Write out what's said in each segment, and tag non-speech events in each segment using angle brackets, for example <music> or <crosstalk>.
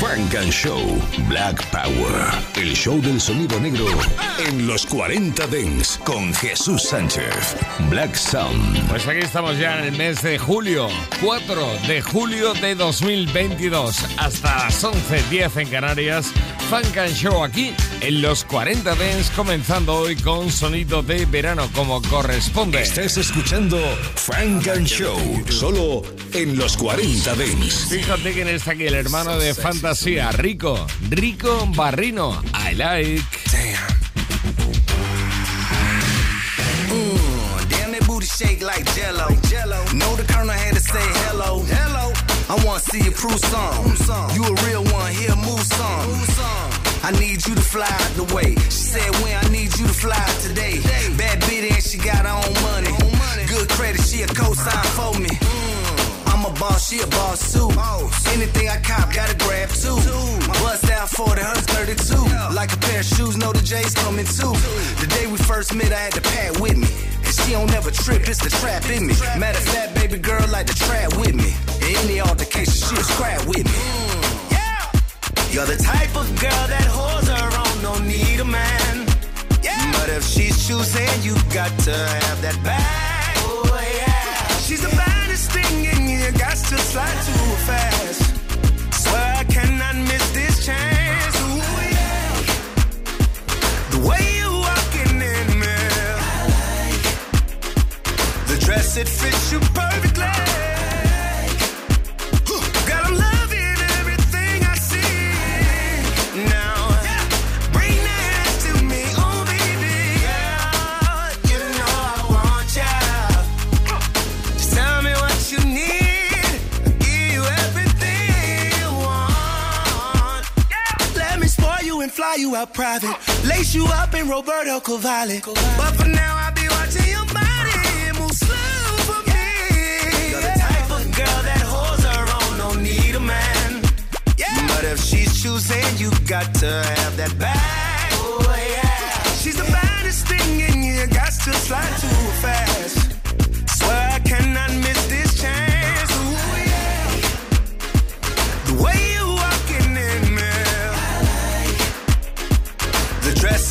Funk and Show Black Power. El show del sonido negro en los 40 Dents con Jesús Sánchez. Black Sound. Pues aquí estamos ya en el mes de julio, 4 de julio de 2022. Hasta las 11.10 en Canarias. Funk and Show aquí en los 40 Dents, comenzando hoy con sonido de verano como corresponde. Estás escuchando Funk and Show, solo en los 40 Dents. Fíjate quién está aquí, el hermano de fantasía, Rico, Rico Barrino. I like. Damn. Mm, damn, that booty shake like jello. jello. Know the colonel had to say hello. Hello. I wanna see you prove some. You a real one, here move some. I need you to fly out the way. She said when I need you to fly today. Bad bitty and she got her own money. Good credit, she a co-sign for me. A boss, she a boss too. Anything I cop, gotta grab two. Bust down 40, hers 32. Like a pair of shoes, know the J's coming too. The day we first met, I had the pad with me. And she don't never trip, it's the trap in me. Matter of fact, baby girl like the trap with me. In any altercation, she'll scrap with me. You're the type of girl that holds her own, don't need a man. But if she's choosing, you got to have that bag. Oh yeah. She's the baddest thing got to slide too fast. Private. Lace you up in Roberto Cavalli. But for now, I'll be watching your body move slow for me. You're the type of girl that holds her own, don't need a man. But if she's choosing, you got to have that bag. Oh yeah. She's the baddest thing and you got to slide too fast.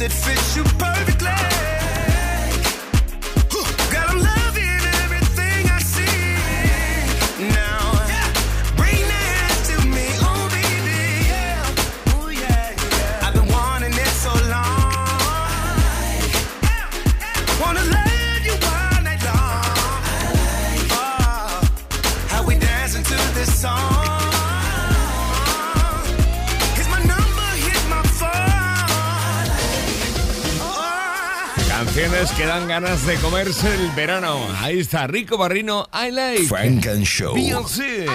It fits you que dan ganas de comerse el verano. Ahí está Rico Barrino, I like. Funk and Show. Beyoncé.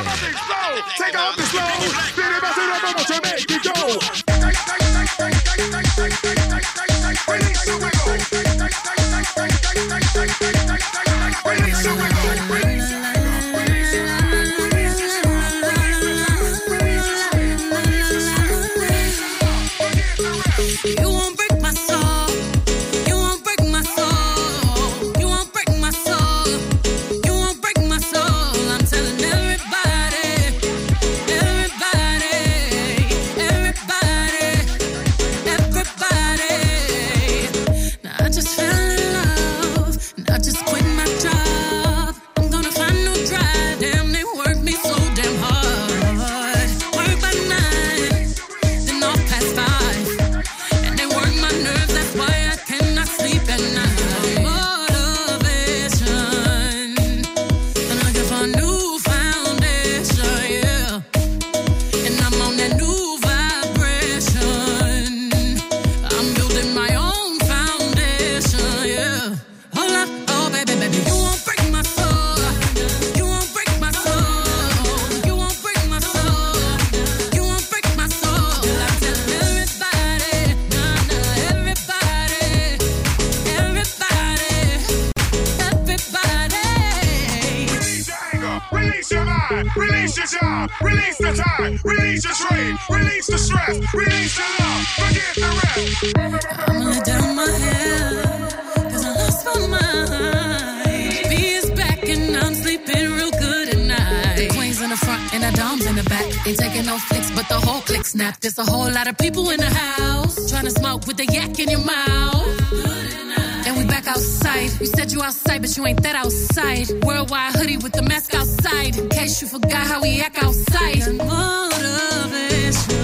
You ain't that outside. Worldwide hoodie with the mask outside. In case you forgot how we act outside. Motivation.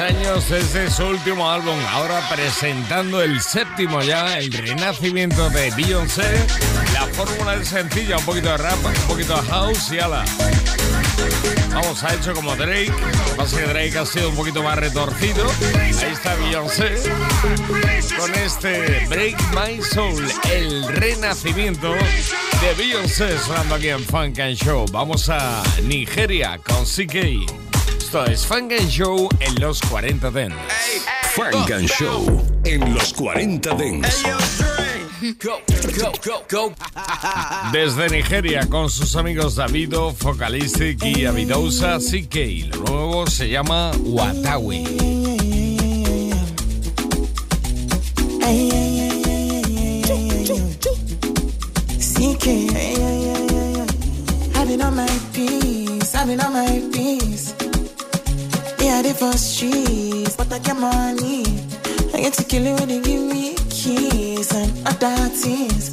años desde su último álbum, ahora presentando el séptimo ya, el renacimiento de Beyoncé. La fórmula es sencilla, un poquito de rap, un poquito de house y ala. Vamos, ha hecho como Drake, pasa que Drake ha sido un poquito más retorcido. Ahí está Beyoncé con este Break My Soul, el renacimiento de Beyoncé sonando aquí en Funk and Show. Vamos a Nigeria con CK. Esto es Funk and Show en los 40 Dents. Funk and Show en los 40 Dents. Desde Nigeria con sus amigos Davido, Focalistic y Avidousa CK. Lo nuevo se llama Watawi. CK, having on my peace, having on my peace. Yeah, the first streets, but I get money. I get to kill it when they give me keys and other things.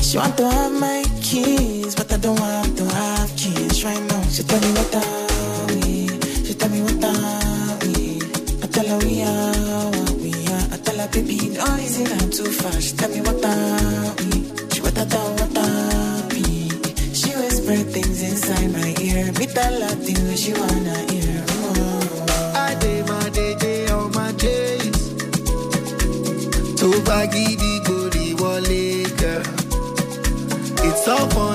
She want to have my keys, but I don't want to have keys right now. She tell me what are we? She tell me what are we? I tell her we are what we are. I tell her baby, don't easy I'm too fast. She tell me what are we? She what I tell what are we? She whisper things inside my ear. Me tell her things she wanna hear. To baggy booty wale girl. It's all fun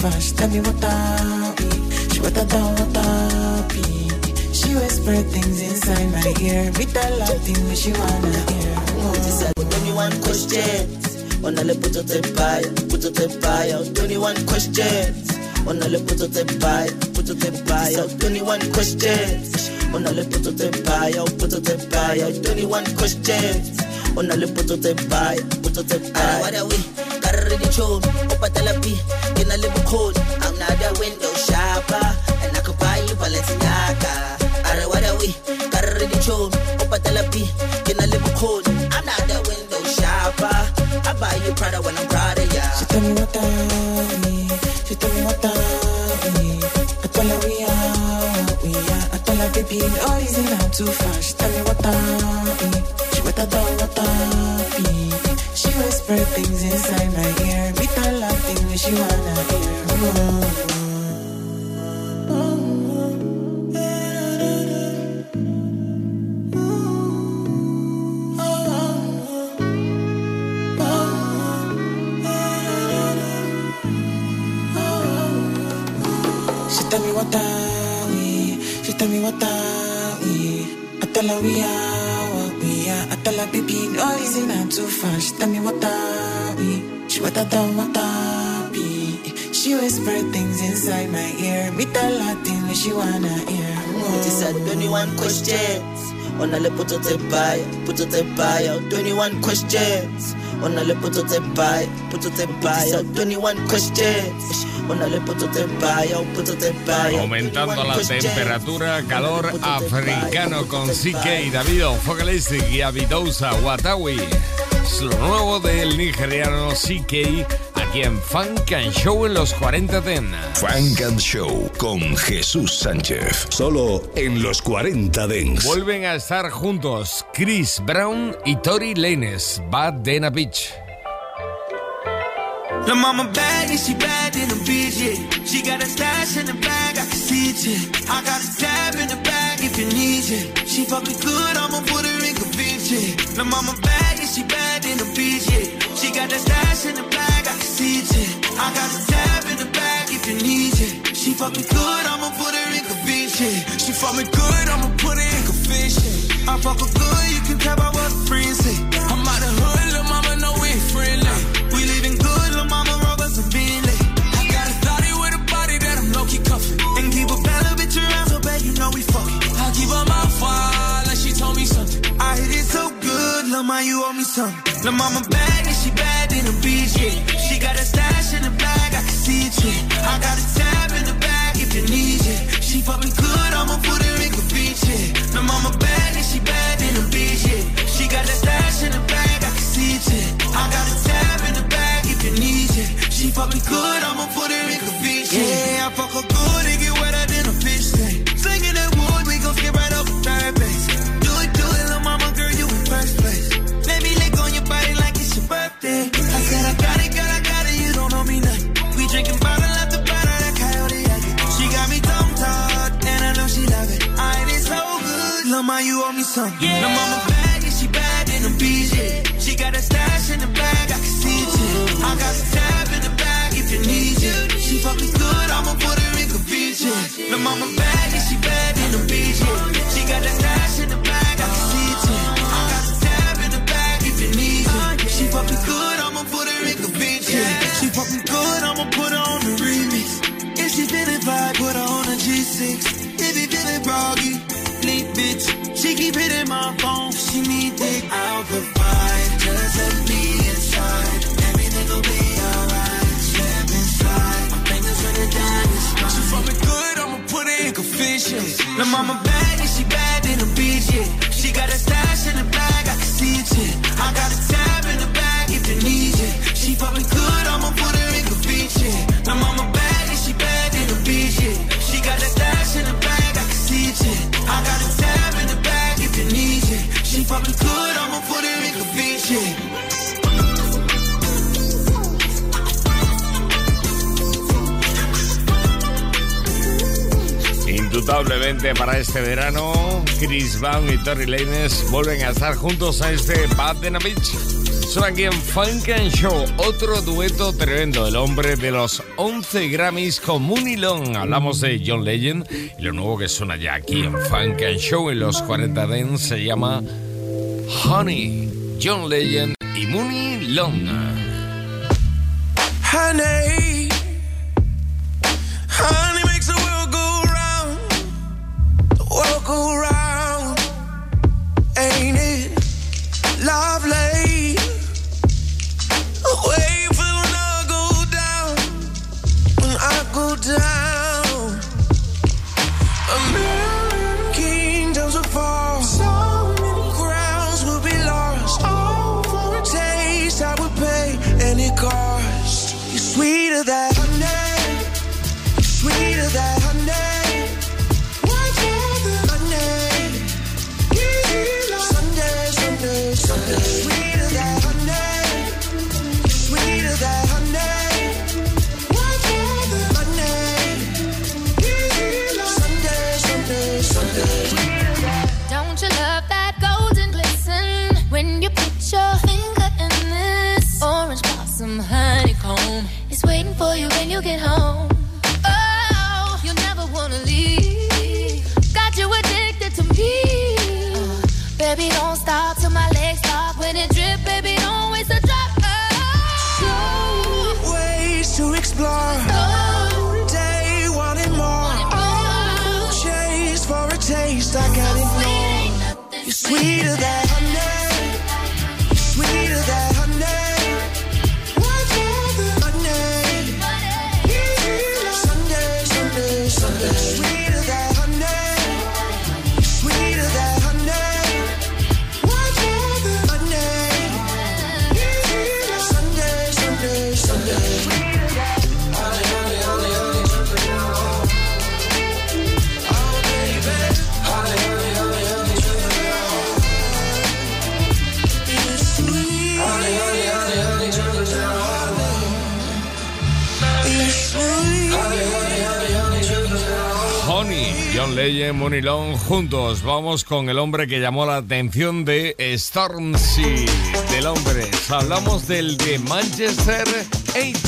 fast. She tell me what we? She what I down what we? She whisper things inside my ear. Me tell her things that she wanna hear. Oh. Let me one question. Onale puto te paya, puto te paya. 21 questions. Onale puto te paya, puto te paya. 21 questions. Onale puto te paya, puto te paya. 21 questions. Onale puto te paya, puto te paya. What are we? The up at the pi. Can I live a code? I'm not a window shopper, and I could buy you Balenciaga. Carry the chode, up at the pi. Can I live a? I'm not a window shopper. I buy you Prada when I'm proud of ya. She tell me what I She tell me what I I tell her we are, we are. I tell her baby, no easy not too far. She tell me what I too far. She tell me what I we. She what I done, what I be. She whisper things inside my ear. Me tell her things she wanna hear. It is at 21 questions. Onale puto te paya, puto te paya. 21 questions. Onale puto te paya, puto te paya. 21 questions. Onale puto te paya, puto te paya. Aumentando 21 la questions. temperatura, calor africano con CKay, Davido, Focalistic y Abidoza Watawi. Es lo nuevo del nigeriano CK aquí en Funk and Show en los 40 Ten. Funk and Show con Jesús Sánchez. Solo en los 40 Dents. Vuelven a estar juntos Chris Brown y Tori Lanez, Bad Dana Beach. La mama bad and she bad in the yeah. She got a stash in the bag, I can see it. I got a tab in the bag if you need it. She fucking good, I'ma put her in yeah. La mama bad and she bad in the beach, yeah. She got a stash in the bag, I can see it, yeah. I got a tab in the bag if you need it. She fucking good, I'ma put her in convince, yeah. She fuck me good, I'ma put her in convince, yeah. I fuck her good, you can tell by what her friends say. I'm good, you owe me something. Lil' mama bad and she bad in beach, yeah. She got a stash in the bag, I can see it, yeah. I got a tab in the bag if you need it. She fuck me good, I'ma put her in yeah. Lil' mama bad and she bad in beach, yeah. She got a stash in the bag, I can see it, yeah. I got a tab in the bag if you need it. She fuck me good, I'ma put her in convince, Brown y Tori Lanez vuelven a estar juntos a este Bad Dana Beach. Son aquí en Funk and Show, otro dueto tremendo, el hombre de los 11 Grammys con Mooney Long. Hablamos de John Legend y lo nuevo que suena ya aquí en Funk and Show en los 40 Dents se llama Honey, John Legend y Mooney Long. honey. Honey makes the world go round, the world go round, Legend, Money Long, juntos vamos con el hombre que llamó la atención de Stormzy, del hombre. Hablamos del de Manchester 8.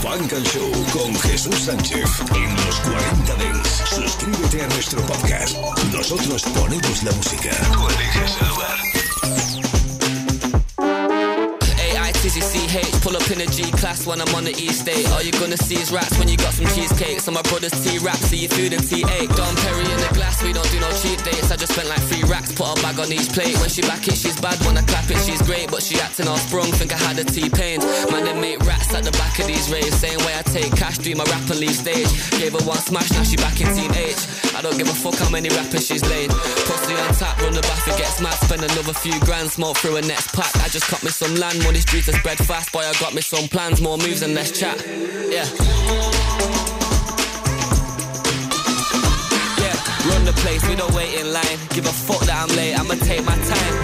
Funk and Show con Jesús Sánchez en los 40 Dents. Suscríbete a nuestro podcast. Nosotros ponemos la música. Tú eliges el lugar. A-I-T-Z-C-H, pull up in a G-class when I'm on the East State. All you gonna see is rats when you got some cheesecake. So my brother's T-rap, see you food and T8. Don Perry in the glass, we don't do no cheap dates. I just spent like three racks, put a bag on each plate. When she back it, she's bad. When I clap it, she's great. But she acting all sprung, think I had a T-pain. Man, they make rats at the back of these raves. Same way I take cash, do my rap and leave stage. Gave her one smash, now she back in H. I don't give a fuck how many rappers she's laid. Pussy on tap, run the bath, it gets mad. Spend another few grand, smoke through a next pack. I just cut me some land, money streets to spread fast. Boy, I got me some plans, more moves and less chat. Yeah. Yeah, run the place, we don't wait in line. Give a fuck that I'm late, I'ma take my time.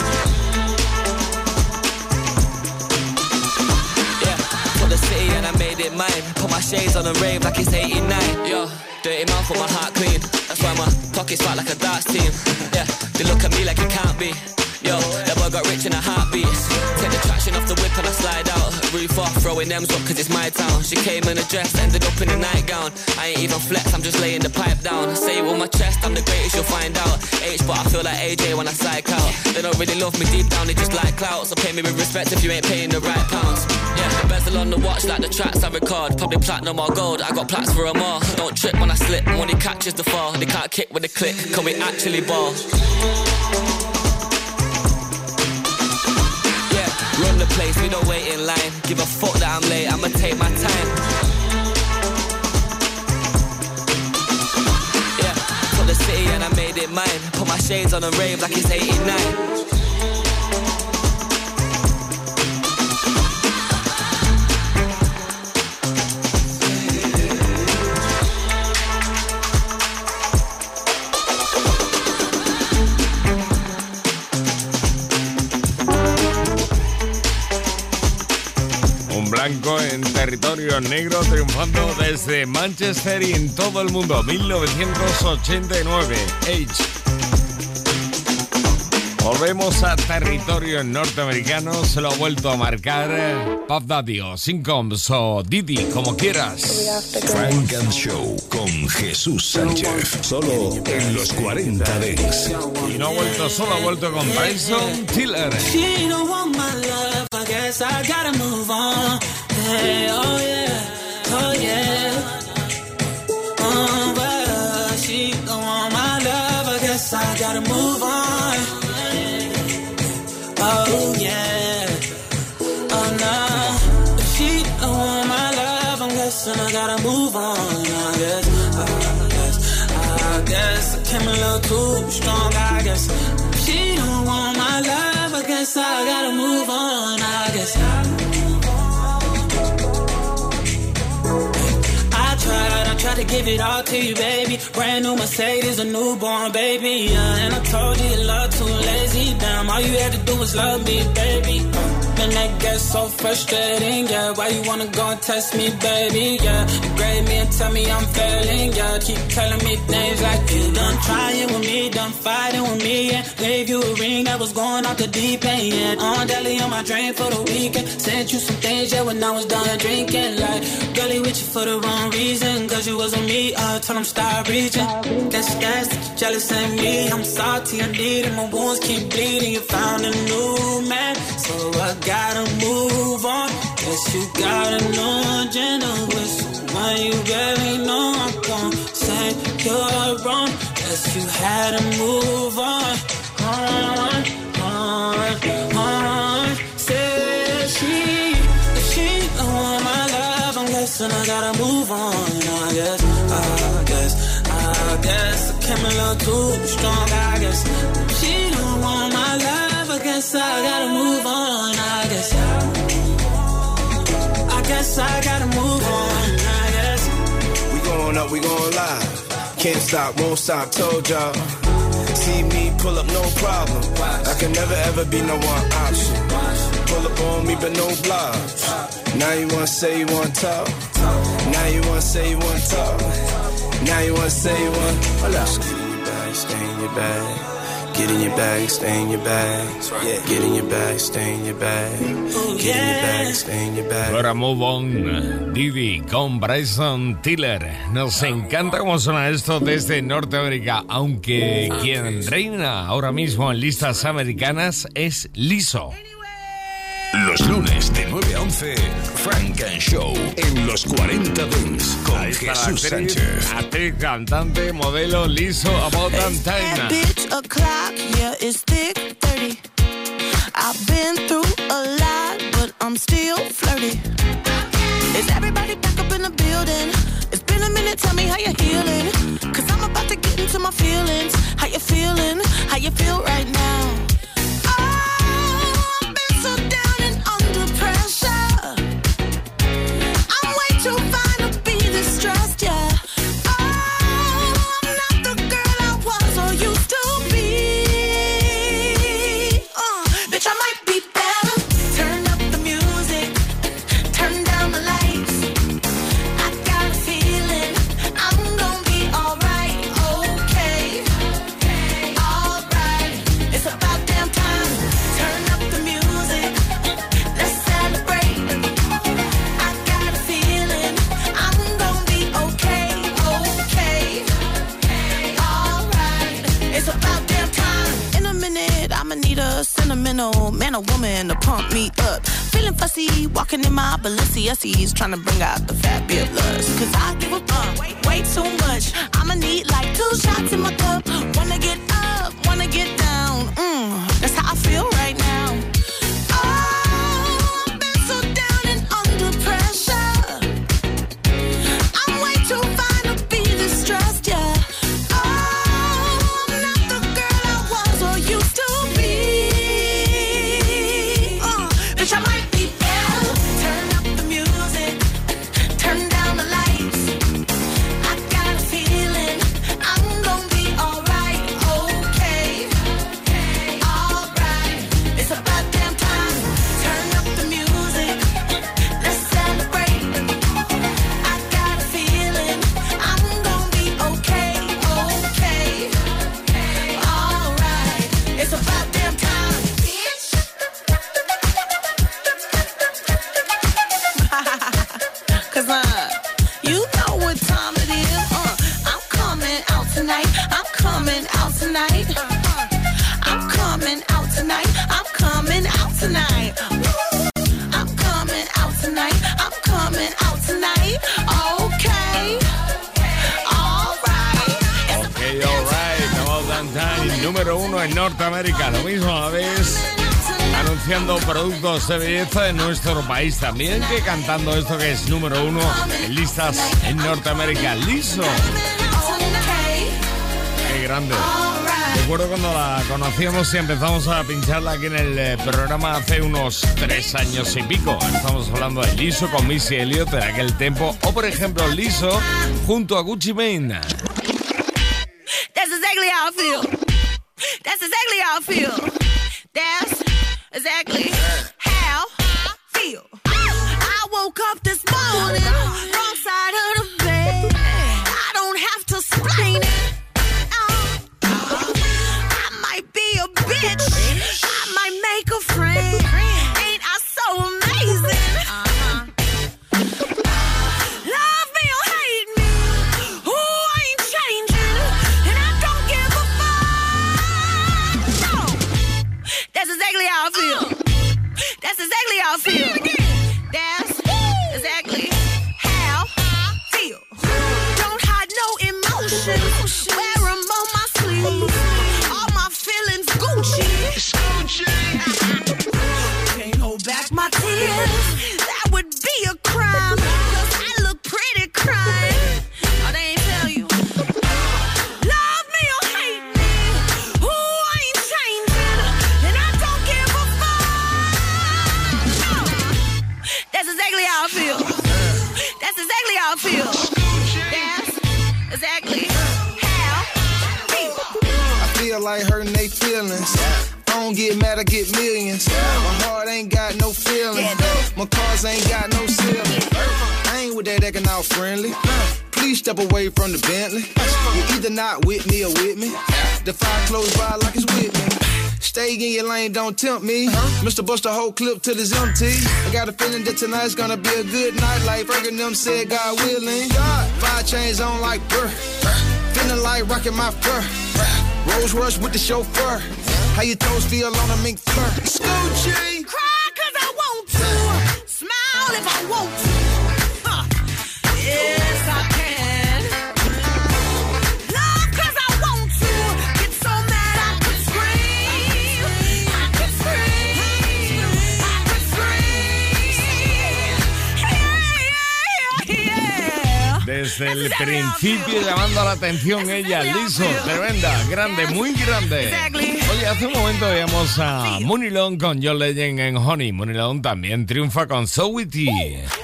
Yeah, for the city and I made it mine. Put my shades on and rave like it's 89. Yo, dirty mouth with my heart clean. That's why my pockets fat like a darts team. Yeah, they look at me like it can't be. Yo, that boy got rich in a heartbeat. Take the traction off the whip and I slide out. Roof off, throwing M's up cause it's my town. She came in a dress, ended up in a nightgown. I ain't even flex, I'm just laying the pipe down. Say it with my chest, I'm the greatest, you'll find out. H, but I feel like AJ when I psych out. They don't really love me deep down, they just like clout. So pay me with respect if you ain't paying the right pounds. Yeah, bezel on the watch like the tracks I record. Probably platinum or gold, I got plaques for 'em all. Don't trip when I slip, money catches the fall. They can't kick with a click, can we actually ball? The place, we don't wait in line. Give a fuck that I'm late, I'ma take my time. Yeah, for the city and I made it mine. Put my shades on and rave like it's 89. Territorio negro triunfando desde Manchester y en todo el mundo. 1989. Age. Volvemos a territorio norteamericano. Se lo ha vuelto a marcar Puff Daddy o Sincoms o Didi, como quieras. Frank and Show con Jesús Sánchez. Solo en los 40 Dents. Y no ha vuelto solo, ha vuelto con Bryson Tiller. She don't want my love, I guess I gotta move on. Oh yeah, oh yeah. Oh, but uh, she don't want my love. I guess I gotta move on. Oh yeah. Oh no. She don't want my love, I'm guessing I gotta move on. I guess, I guess, I guess I came a little too strong. I guess she don't want my love, I guess I gotta move on. I guess. To give it all to you, baby. Brand new Mercedes, a newborn baby. Yeah, and I told you love too lazy. Damn, all you had to do was love me, baby. Uh, and gets so frustrating, yeah. Why you wanna go and test me, baby? Yeah, you grade me and tell me I'm failing, yeah. Keep telling me things like you done trying with me, done fighting with me, yeah. Gave you a ring that was going off the deep end, yeah. On deli on my drain for the weekend. Sent you some things, yeah, when I was done drinking. Like, girlie with you for the wrong reason, cause you wasn't me. Uh, I told him stop reaching. Guess that's that you jealous of me. I'm salty, I need it. My wounds keep bleeding. You found a new man, so I gotta move on. Guess you got a new agenda with someone you barely know. I'm gonna say you're wrong. Guess you had to move on. On, on, on. Say she, she don't want my love, I'm guessing I gotta move on. I guess, I guess, I guess I came a little too strong. I guess she don't want my love, guess I gotta move on. I guess, I guess I gotta move on. I guess. We going up, we going live. Can't stop, won't stop, told y'all. See me pull up, no problem. I can never ever be no one option. Pull up on me, but no blocks. Now you wanna say you wanna talk. Now you wanna say you wanna talk. Now you wanna say you wanna. Hold up. Get in your bag, stay in your bag. Get in your bag, stay in your bag. Yeah, get in your bag, stay in your bag. Get in your bag, stay in your bag. Ahora Move On, Didi con Bryson Tiller. Nos encanta cómo suena esto desde Norteamérica, aunque quien reina ahora mismo en listas americanas es Liso. Los lunes de 9 a 11, Funk and Show en los 40 Dance con Ahí está la Jesús actriz, Sánchez. actriz, cantante, modelo Lizzo About That Time. Bitch o'clock, yeah, it's thick 30. I've been through a lot, but I'm still flirty. Is everybody back up in the building? It's been a minute, tell me how you're healing. Cause I'm about to get into my feelings. How you feeling? How you feel right now? A sentimental man or woman to pump me up. Feeling fussy, walking in my Balenciennes, trying to bring out the fabulous. Cause I give a fuck way, way too much. I'ma need like two shots in my cup. De nuestro país también que cantando esto que es número uno en listas en Norteamérica. Liso. Qué grande. Recuerdo cuando la conocíamos y empezamos a pincharla aquí en el eh, programa hace unos tres años y pico. Estamos hablando de Liso con Missy Elliott en aquel tiempo. O por ejemplo, Liso junto a Gucci Mane. Exactly how I feel. That's exactly how I feel. Don't hide no emotions. Like hurting they feelings. I don't get mad, I get millions. My heart ain't got no feeling. My cars ain't got no ceiling. I ain't with that acting all friendly. Please step away from the Bentley. You're either not with me or with me. The fire close by like it's with me. Stay in your lane, don't tempt me. Mr. Bust the whole clip till it's empty. I got a feeling that tonight's gonna be a good night. Like Fergie them said, God willing. Five chains on like burr. Feeling like rocking my fur. Rose rush with the chauffeur. How your toes feel on a mink fur? Scoochie. Cry 'cause I want to. Smile if I want to. Desde el principio llamando la atención ella, liso, tremenda, grande, muy grande. Oye, hace un momento veíamos a Mooney Long con John Legend en Honey. Mooney Long también triunfa con So Witty.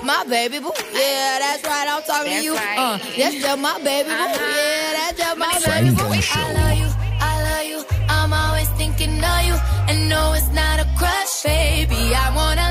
My baby boo, yeah, that's right. I'm talking to you. Uh, that's just my baby boo, yeah, that's just my baby boo. I love you, I love you. I'm always thinking of you. And no, it's not a crush, baby. I wanna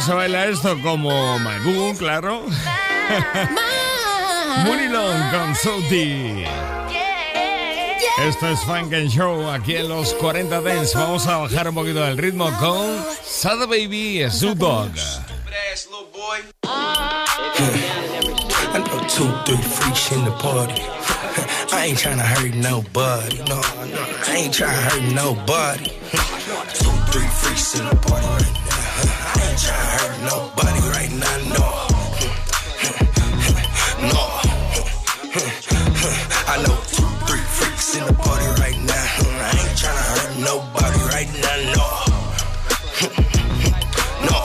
¿Cómo se baila esto? Como My Boo, claro. Murilón con Souti. Esto es Funk and Show aquí en los 40 Dance. Vamos a bajar un poquito del ritmo con Sada Baby y Snoop Dogg. I know two, three freaks in the party. <laughs> I ain't tryna hurt nobody. No, no, I ain't tryna hurt nobody. <laughs> Two, three freaks in the party ain't tryna hurt nobody right now. No. No. I know two, three freaks in the party right now. I ain't tryna hurt nobody right now. No. No.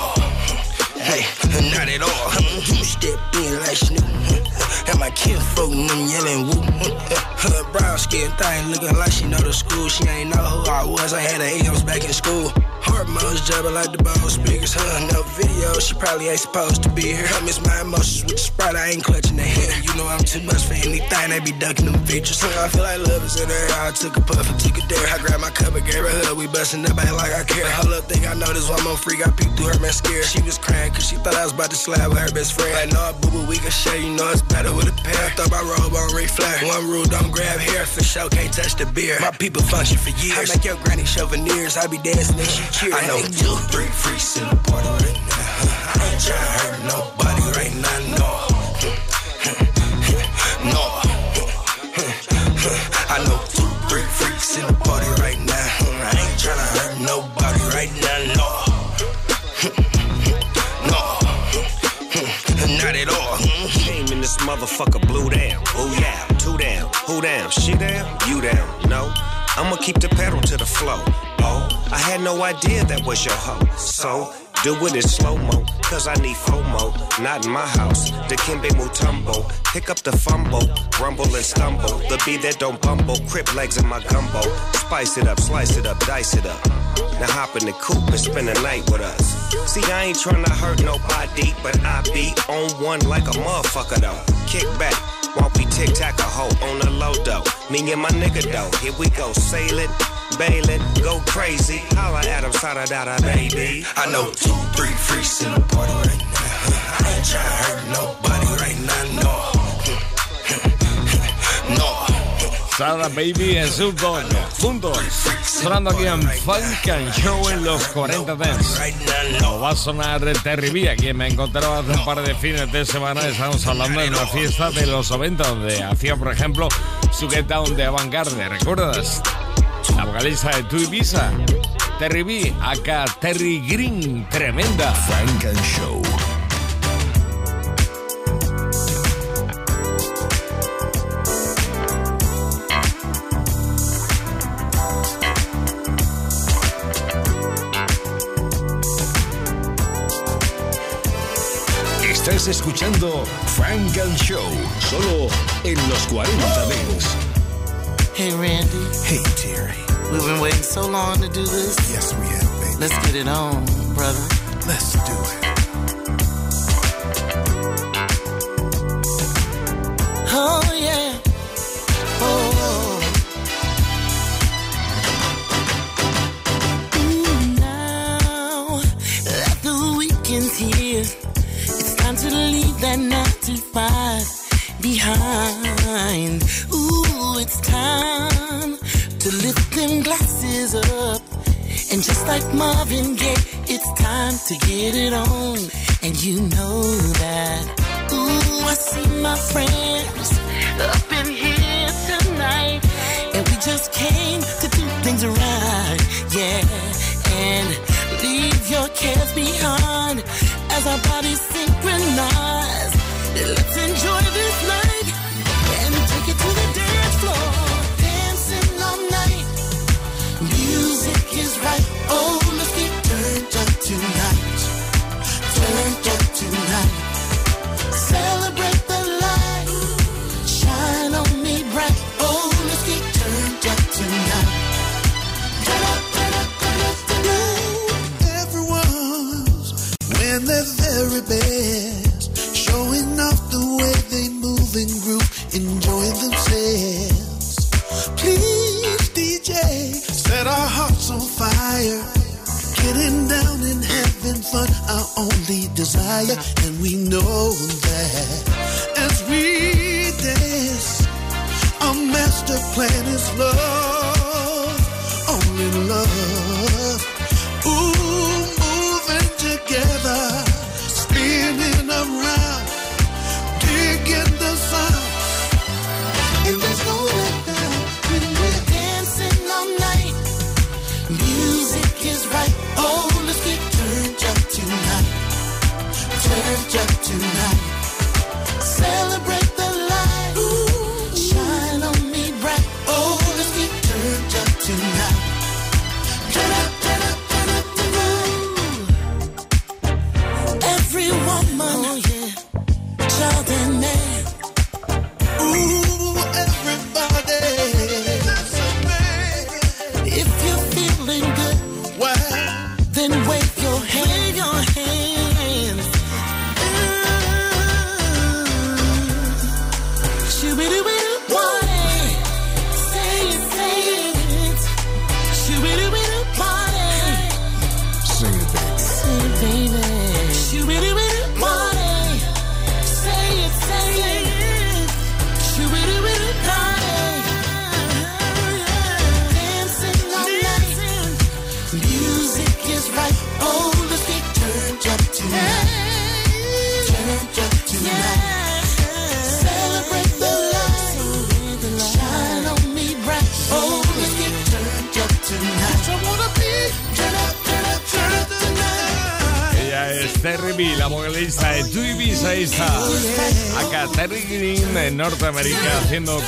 Hey, not at all. Step in like Snoop. And my kid folk them yelling woo. Her brown skin thing looking like she know the school. She ain't know who I was. I had her M's back in school. Hormones jumping like the bone speakers. Huh? No video. She probably ain't supposed to be here. I miss my emotions with the sprite. I ain't clutching the hair. You know I'm too much for anything. They be ducking them features. Huh? I feel like love is in the air. I took a puff and took a dare. I grabbed my cup and gave her hug. We busting up back like I care. Hold up, I know this one more freak. I peeked through her mascara. She was crying cause she thought I was about to slap with her best friend. Like, no, boo boo, we can share. You know it's better with a pair. Throw my robe on Ric Flair. One rule, don't grab hair. For sure, can't touch the beer. My people function for years. I make your granny show veneers. I be dancing and she cheer. <laughs> <laughs> I know two, three freaks in the party right now. I ain't tryna hurt nobody right now. No. <laughs> No. I know two, three freaks in the party right now. I ain't tryna hurt nobody right now. No. No. Not at all. Came in this motherfucker blue down. Oh yeah, two down, who down, she down, you down. No, I'ma keep the pedal to the flow. Oh, I had no idea that was your hoe. So do it in slow mo, cause I need FOMO. Not in my house. Dikembe Mutombo. Pick up the fumble, rumble and stumble. The beat that don't bumble, crip legs in my gumbo. Spice it up, slice it up, dice it up. Now hop in the coupe and spend the night with us. See, I ain't tryna hurt nobody, but I be on one like a motherfucker though. Kick back. While we tic tac a hoe on the low though. Me and my nigga though. Here we go, sailing, bailing, go crazy. Holla at him, sada dada baby. I know two, three freaks in the party right now. I ain't tryna hurt nobody right now. No. <laughs> No. Sada Baby y Snoop Dogg juntos, sonando aquí en Funk and Show en los 40 Dance. No va a sonar Terry B, a quien me encontraba hace un par de fines de semana. Estamos hablando de una fiesta de los 90 donde hacía, por ejemplo, su Get Down de Avantgarde. ¿Recuerdas? La vocalista de Tu Ibiza, Terry B, acá Terry Green, tremenda. Funk and Show. Estás escuchando Funk and Show, solo en los 40 Dance. Hey, Randy. Hey, Terry. We've been waiting so long to do this. Yes, we have, baby. Let's get it on, brother. Let's do it.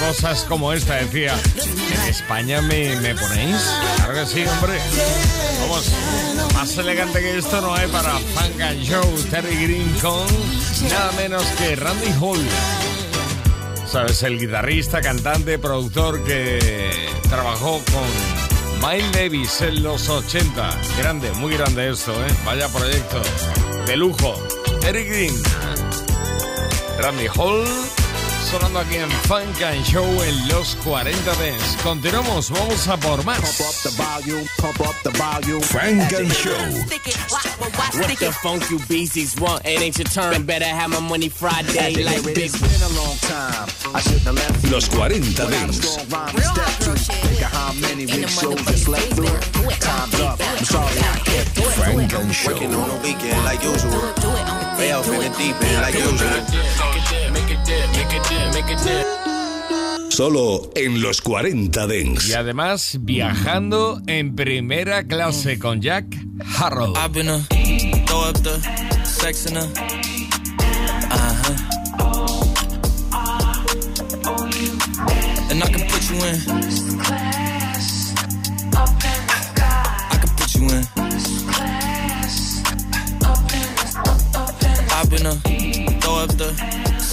Cosas como esta. Decía, ¿en España me, me ponéis? Claro que sí, hombre. Vamos, más elegante que esto no hay para Funk and Show. Terry Green con nada menos que Randy Hall. ¿Sabes? El guitarrista, cantante, productor que trabajó con Miles Davis en los 80. Grande, muy grande esto, ¿eh? Vaya proyecto. De lujo. Eric Green. Randy Hall. Sonando aquí en Funk and Show en los 40 Dance. Continuamos, vamos a por más. Funk and Show. What the funk you beasties want? It ain't your turn. Better have my money Friday like big. It's been a long time. I shouldn't have left you. Los 40 When I was Dance. gonna rhyme and step two. Think of how many big shows I slept through. Time's up. I'm sorry I can't do it. Funk and Show. Working on the weekend like usual. Way off in the deep end like usual. Make it dip, make it dip, make it dip. Solo en los 40 Dance. Y además, viajando en primera clase con Jack Harrow. I've been a throw up the sex in a uh huh. And I can put you in. I can put you in. I've been a throw up the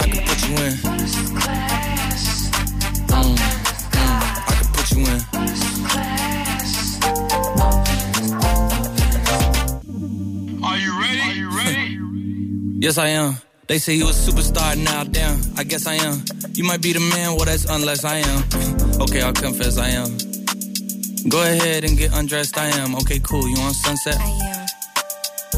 I can put you in. Mm, mm, I can put you in. Are you ready? Are you ready? Yes, I am. They say you a superstar now, damn. I guess I am. You might be the man, well, that's unless I am. <laughs> okay, I'll confess I am. Go ahead and get undressed, I am. Okay, cool. You on sunset?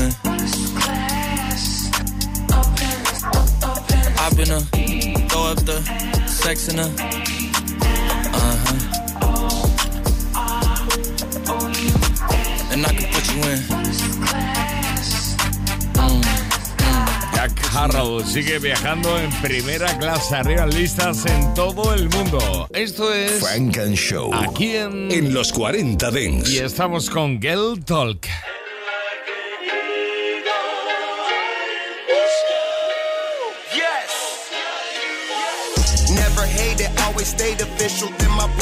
In. I've been a throw up the sex in her. Uh huh. And I can put you in. Jack Harrow sigue viajando en primera clase arriba en listas en todo el mundo. Esto es Frank and Show. aquí en, En los 40 Dents. y estamos con Girl Talk. Stayed official. Then my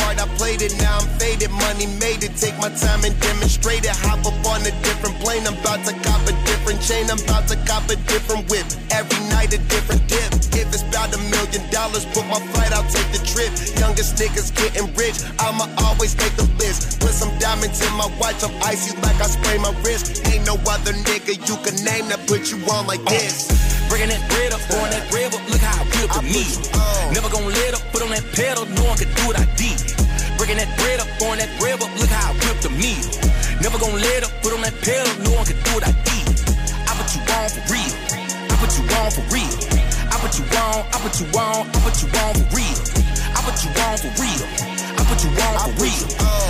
it. Now I'm faded. Money made it. Take my time and demonstrate it. Hop up on a different plane. I'm about to cop a different chain. I'm about to cop a different whip. Every night a different dip. If it's about a million dollars, book my flight, I'll take the trip. Youngest niggas getting rich. I'ma always make the list. Put some diamonds in my watch. I'm icy like I spray my wrist. Ain't no other nigga you can name that put you on like this. Bringing that bread up, throwing that bread up, look how I built the needle. Never gonna let up, put on that pedal, no one can do what I did. Bringing that bread up, throwing that bread up, look how I whipped the needle. Never gonna let up, put on that pedal, no one can do what I did. I put you on for real. I put you on for real. I put you on, I put you on, I put you on for real. I put you on for real. I put you on for real.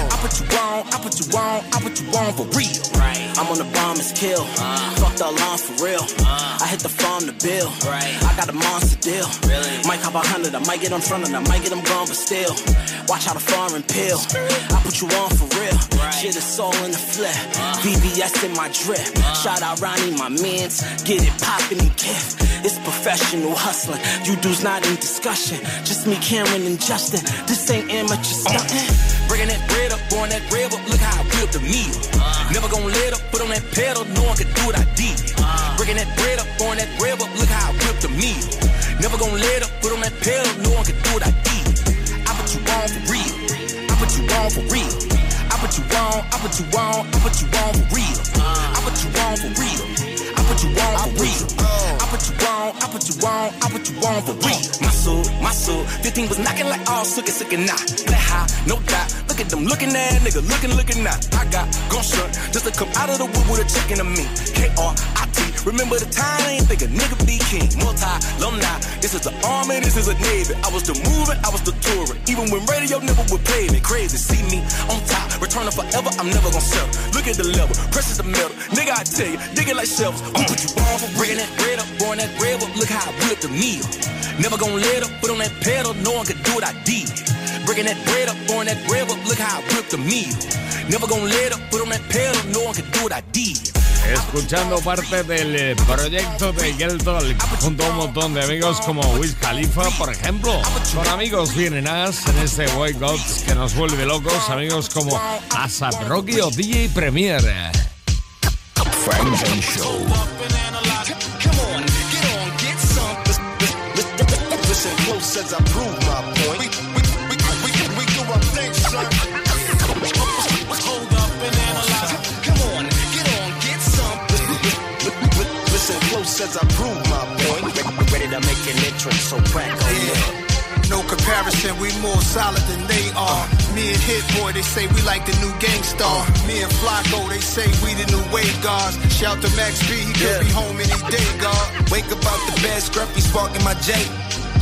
I put you on, I put you on, I put you on for real. I'm on the bomb is kill. Uh. Fuck the alarm for real. Uh. I hit the farm to bill. Right. I got a monster deal. Might cop a hundred, I might get in front of them, I might get them gone, but still. Watch how the foreign pill. I put you on for real. Shit is all in the flip. Uh. VVS in my drip. Shout out Ronnie, my mans. Get it poppin' and gift. It's professional hustling. You dudes not in discussion. Just me, Cameron, and Justin. This ain't amateur stunting. Bringing that bread up, throwing that bread up, look how I whipped the meal. Never gonna let up, put on that pedal, no one can do what I did. Bringing that bread up, throwing that bread up, look how I whipped the meal. Never gonna let up, put on that pedal, no one can do what I did. I put you on for real. I put you on for real. I put you on, I put you on, I put you on for real. I put you on for real. I put you on for real. I put you on, I put you on, I put you on for real. My soul, my soul, 15 was knocking like all suck it, nah. That high, no doubt. Look at them looking at nigga, looking, looking now. I got gun shut just to come out of the wood with a chicken to me. K-R-I-T. Remember the time I ain't think a nigga be king. Multi, alumni. This is the army, this is a navy. I was the moving, I was the touring. Even when radio never would play me. Crazy, see me on top. Returning forever, I'm never gonna settle. Look at the level, precious the metal. Nigga, I tell you, dig it like shelves. Who put you on for bringing that bread up, throwing that bread up? Look how I whipped the meal. Never gonna let up, put on that pedal, no one could do what I did. Breaking that bread up, throwing that bread up, look how I whipped the meal. Never gonna let up, put on that pedal, no one could do what I did. Escuchando parte del eh, proyecto de Girl Talk junto a un montón de amigos como Wiz Khalifa, por ejemplo. Con amigos vienen as en este White Gods que nos vuelve locos. Amigos como ASAP Rocky o DJ Premier. Frank and Show. As I prove my point. We, we, we, we, we, do our thing, son. Hold up and analyze. Come on, get on, get some. Listen close as I prove my point. Ready to make an entrance, so crack on yeah. No comparison, we more solid than they are. Me and Hit Boy, they say we like the new Gang Starr. Me and Flacko, they say we the new wave guards. Shout to Max B, he could be home any day, God. Wake up out the bed, scruffy sparking my J.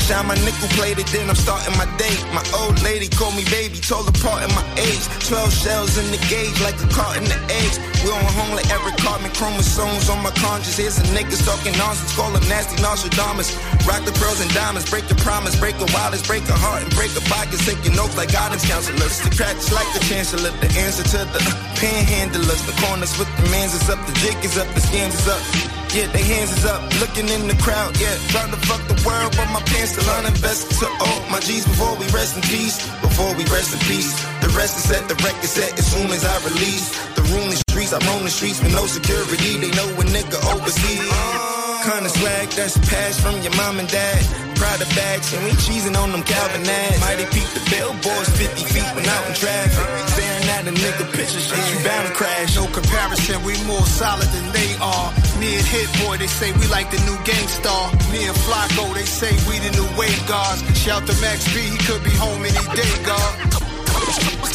Shine my nickel plated, then I'm starting my day. My old lady called me baby, told apart in my age. 12 shells in the gauge, like a cart in the eggs. We on home like Eric Cartman, chromosomes on my conscience. Here's some niggas talking nonsense, call them nasty Nostradamus. Rock the pearls and diamonds, break your promise, break a wildest, break a heart, and break a pockets. Your notes like guidance counselors. The cracks like the chancellor, the answer to the uh, panhandlers. The corners with the mans is up, the jig is up, the scams is up. Yeah, they hands is up, looking in the crowd, yeah. Trying to fuck the world, but my pants still uninvested to all my G's before we rest in peace. Before we rest in peace. The rest is set, the record set as soon as I release. The room is streets, I roam the streets with no security. They know a nigga overseas. Kinda swag that's passed from your mom and dad. Proud of bags and we cheesing on them Calvin ads. Mighty peep the billboards 50 feet when out in traffic. Staring at a nigga picture shit, you bound to crash. No comparison, we more solid than they are. Me and Hit Boy, they say we like the new Gang Starr. Me and Flacko, they say we the new wave guards. Shout to Max B, he could be home any day, God.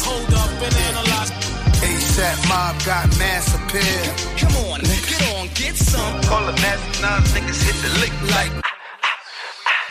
Hold up and analyze. ASAP mob got mass appeal. Come on, get on, get some. Call the nasty nines, niggas hit the lick like.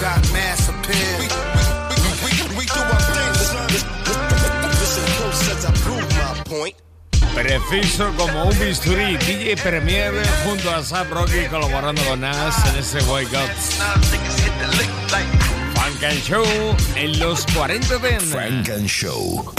Got mass appeal. We, we, we, we, we do our thing, son. Listen close as I prove my point. Preciso como un bisturí, DJ Premier junto a Sap Rocky colaborando con Nas en ese Wake Up. Funk and Show en los 40 de Frank and Show.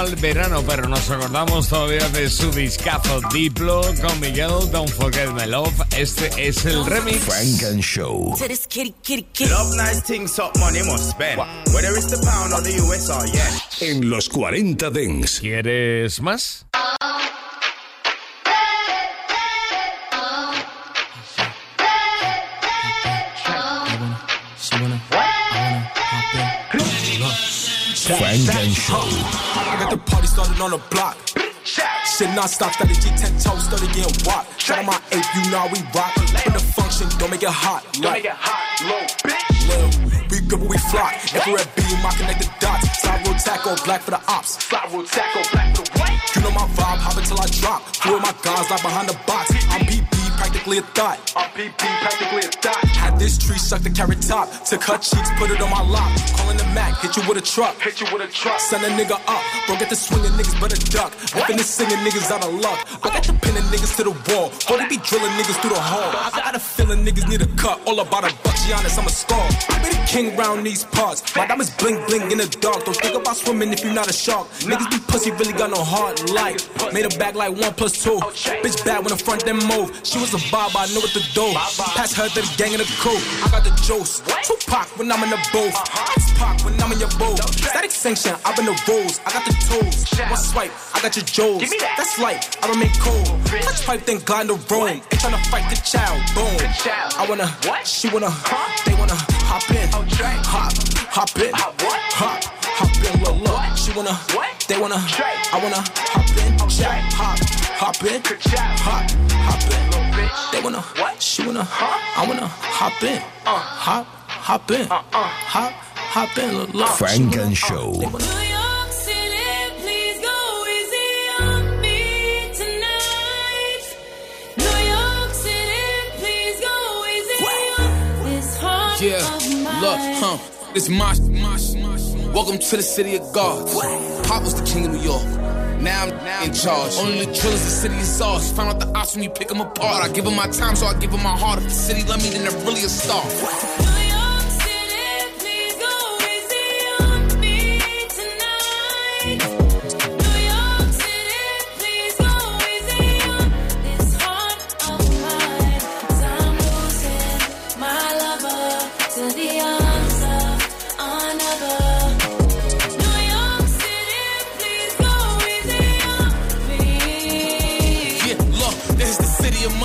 al verano, pero nos acordamos todavía de su discazo Diplo con Miguel Don't Forget My Love. Este es el remix. Frank and Show. Love nice things up money must spend. Whether it's the pound or the US or yeah. En los 40 Dings. ¿Quieres más? Frank and Show. I got the party started on the block. Shit non-stop, started G10 toes, started getting wop. Shout out my ape, you know we rock. In the function, don't make it hot. Don't make it hot, low, bitch. Low. We good, but we flock. Infrared beam, I connect the dots. Slide roll tackle, black for the ops. Slide roll tackle, black for the what? You know my vibe, hop until I drop. Two of my guys like behind the box. I'm PP, practically a thought. I'm PP, practically a thought. This tree suck the carrot top. Took her cheeks, put it on my lap. Calling the Mac, hit you with a truck. Hit you with a truck. Send a nigga up. Bro, get the swinging niggas, but a duck. I finish singing niggas out of luck. I got the pinning niggas to the wall. Bro, they be drilling niggas through the hall. I got a feeling niggas need a cut. All about a buck, honest, I'm a scar. I be the king round these parts. My diamonds bling bling in the dark. Don't think about swimming if you're not a shark. Niggas be pussy, really got no heart. Like, made a back like one plus two. Bitch bad when the front them move. She was a bob, I know what to do. Pass her to the gang in the crew. I got the juice. Tupac when I'm in the booth. X-Pac when I'm in your booth. Static sanction, I'm in the rules. I got the tools. One swipe, I got your jewels. That's light, I remain cool. Touch pipe, then glide the room. Ain't tryna fight the child. Boom. I wanna, what? she wanna, they wanna hop in. Hop, hop in. Hop, hop in, look, look. She wanna, what? they wanna, I wanna hop in. Check, hop, hop in. Hop, hop in. They wanna, what? she wanna, hop? I wanna hop in. uh, Hop, hop in. uh Hop, hop in, look, look. Funk and Show. New York City, please go easy on me tonight. New York City, please go easy on this Yeah, look, huh? This mosh, mosh, mosh. Welcome to the city of gods. Pop was the king of New York. Now I'm now in charge. Only the drillers, the city is ours. Found out the odds when you pick them apart. I give them my time, so I give them my heart. If the city love me, then they're really a star.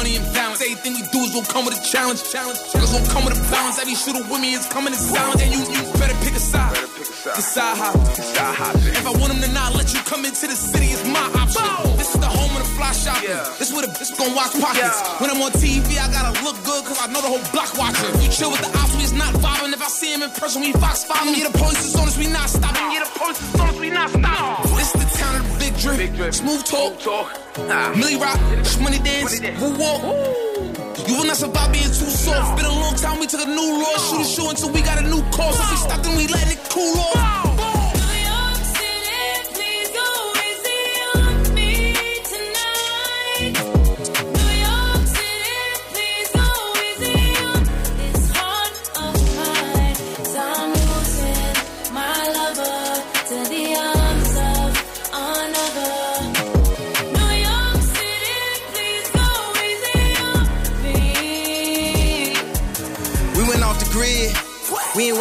Money and balance. Everything we do is gonna come with a challenge. Challenge. Cause gonna come with a balance. Every shooter with me is coming in silence. And you, you better pick a side. Decide how. If I want them to not let you come into the city, it's my option. This fly shopping. This with a bitch gon' watch pockets. When I'm on TV, I gotta look good cause I know the whole block watching. You chill with the ops, we is not vibing. If I see him in person, we fox following. Yeah, the police is on us, we not stopping. Yeah, the police is on us, we not stopping. This the town of the big drip. Smooth talk. Millie Rock, Money Dance, Woo Walk. You will not survive being too soft. Been a long time, we took a new law. Shoot a show until we got a new call. Since we stopped and we letting it cool off. New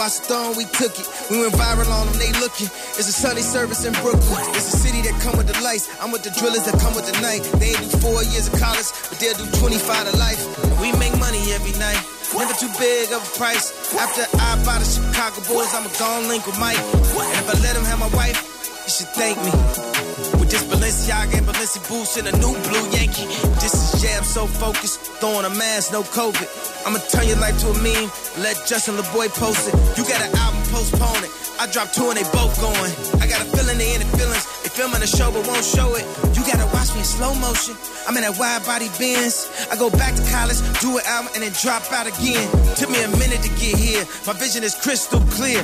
Throne, we took it. We went viral on them, they looking. It's a Sunday service in Brooklyn. It's a city that come with the lights. I'm with the drillers that come with the night. They ain't do four years of college, but they'll do 25 to life. And we make money every night. Never too big of a price. After I buy the Chicago Bulls, I'ma go and link with Mike. And if I let him have my wife, you should thank me. With this Balenciaga and Balenci boots and a new blue Yankee. This is jam so focused, throwing a mask, no COVID. I'ma turn your life to a meme, let Justin LaBoy post it. You got an album, postpone it. I dropped two and they both going. I got a feeling they in the feelings. They filming the show but won't show it. You gotta watch me in slow motion. I'm in that wide body Benz. I go back to college, do an album, and then drop out again. Took me a minute to get here. My vision is crystal clear.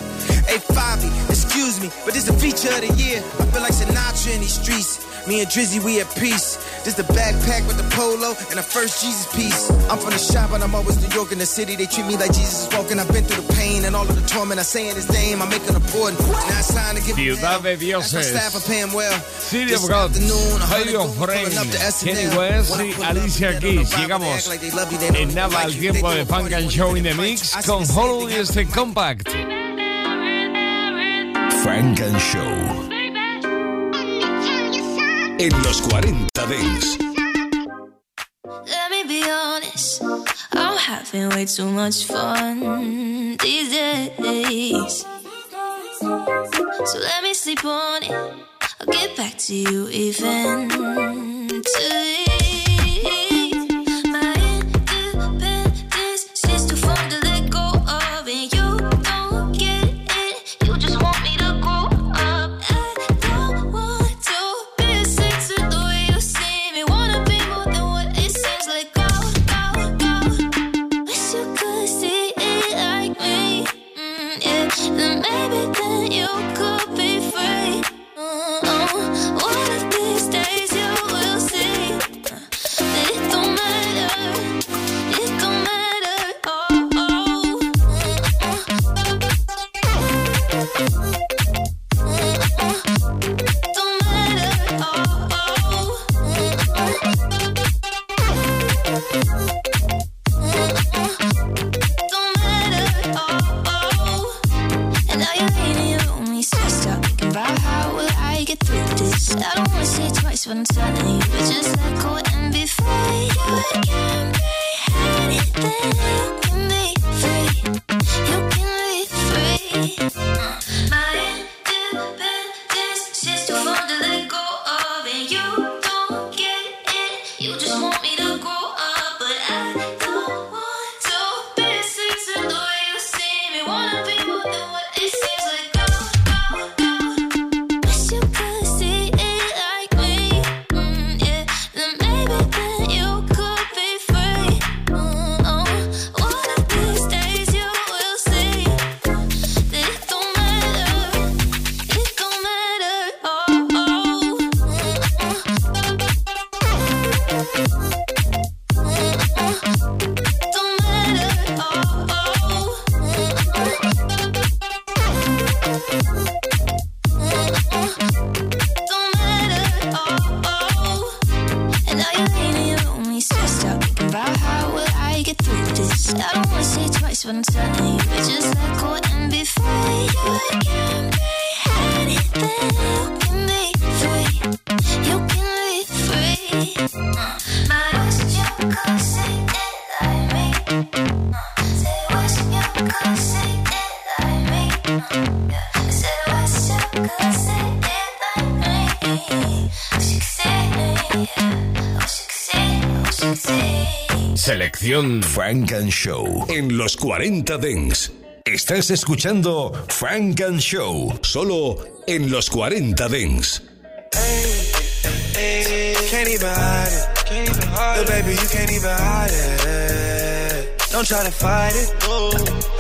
Hey, Fabi, excuse me, but this the feature of the year. I feel like Sinatra in these streets. Me and Drizzy, we at peace. This the backpack with the polo and the first Jesus piece. I'm from the shop, but I'm always New York in the city. They treat me like Jesus is walking. I've been through the pain and all of the torment. I saying his name, I'm making a important. Now it's time to give Ciudad de Dioses. staff are paying well. City of God, Radio goons pulling Friend, up to SNL. Kanye West I y Alicia Keys. know about me, they Llegamos act like they love you, they don't en nada al tiempo de Funk and Show in the Mix con see Hollow y este Compact. Funk and Show. En los 40 Dance. Let me be honest, I'm having way too much fun these days. So let me sleep on it. I'll get back to you eventually. My telling you, go and be free. You Show en los 40 Dents. Estás escuchando Frank and Show solo en los 40 Dents. Can't even hide it. Can't even hide baby, you can't even hide it. Don't try to fight it.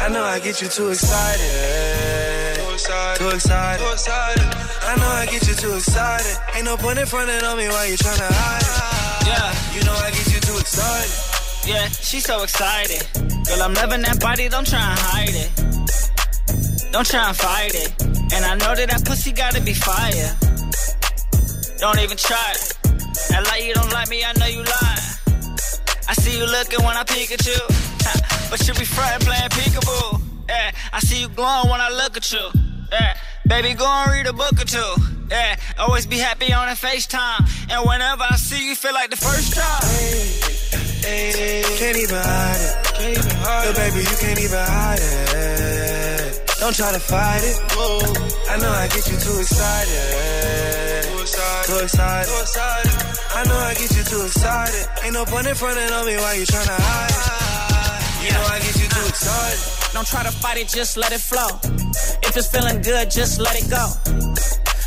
I know I get you too excited. Too excited. Too excited. I know I get you too excited. Ain't no point in fronting on me while you tryna hide it. Yeah. You know I get you too excited. Yeah, she's so excited. Girl, I'm loving that body, don't try and hide it. Don't try and fight it. And I know that that pussy gotta be fire. Don't even try it. Act like you don't like me, I know you lying. I see you looking when I peek at you. <laughs> But you be frontin' playing peekaboo. Yeah, I see you glowing when I look at you. Yeah, baby, go and read a book or two. Yeah, always be happy on a FaceTime. And whenever I see you, feel like the first time. Can't even hide it. Can't even hide Little baby, you can't even hide it. Don't try to fight it. I know I get you too excited. Too excited. Too excited. I know I get you too excited. Ain't no point in fronting on me while you tryna hide it. You know I get you too excited. Don't try to fight it, just let it flow. If it's feeling good, just let it go.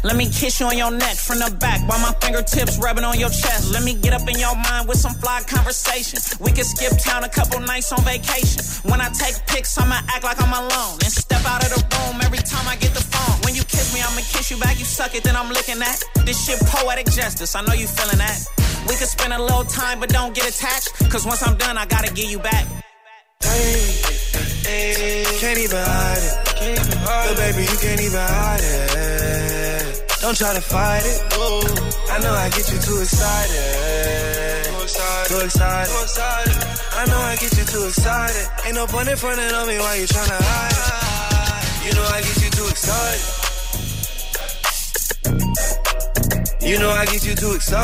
Let me kiss you on your neck from the back while my fingertips rubbing on your chest. Let me get up in your mind with some fly conversation. We can skip town a couple nights on vacation. When I take pics, I'ma act like I'm alone and step out of the room every time I get the phone. When you kiss me, I'ma kiss you back. You suck it, then I'm licking that. This shit poetic justice. I know you feeling that. We could spend a little time, but don't get attached. Cause once I'm done, I gotta give you back. Can't even hide it. Can't even hide Little baby, you can't even hide it. Don't try to fight it. I know I get you too excited. Too excited. Go excited. I know I get you too excited. Ain't no point in fronting on me while you tryna hide. You know I get you too excited. You know I get you too excited.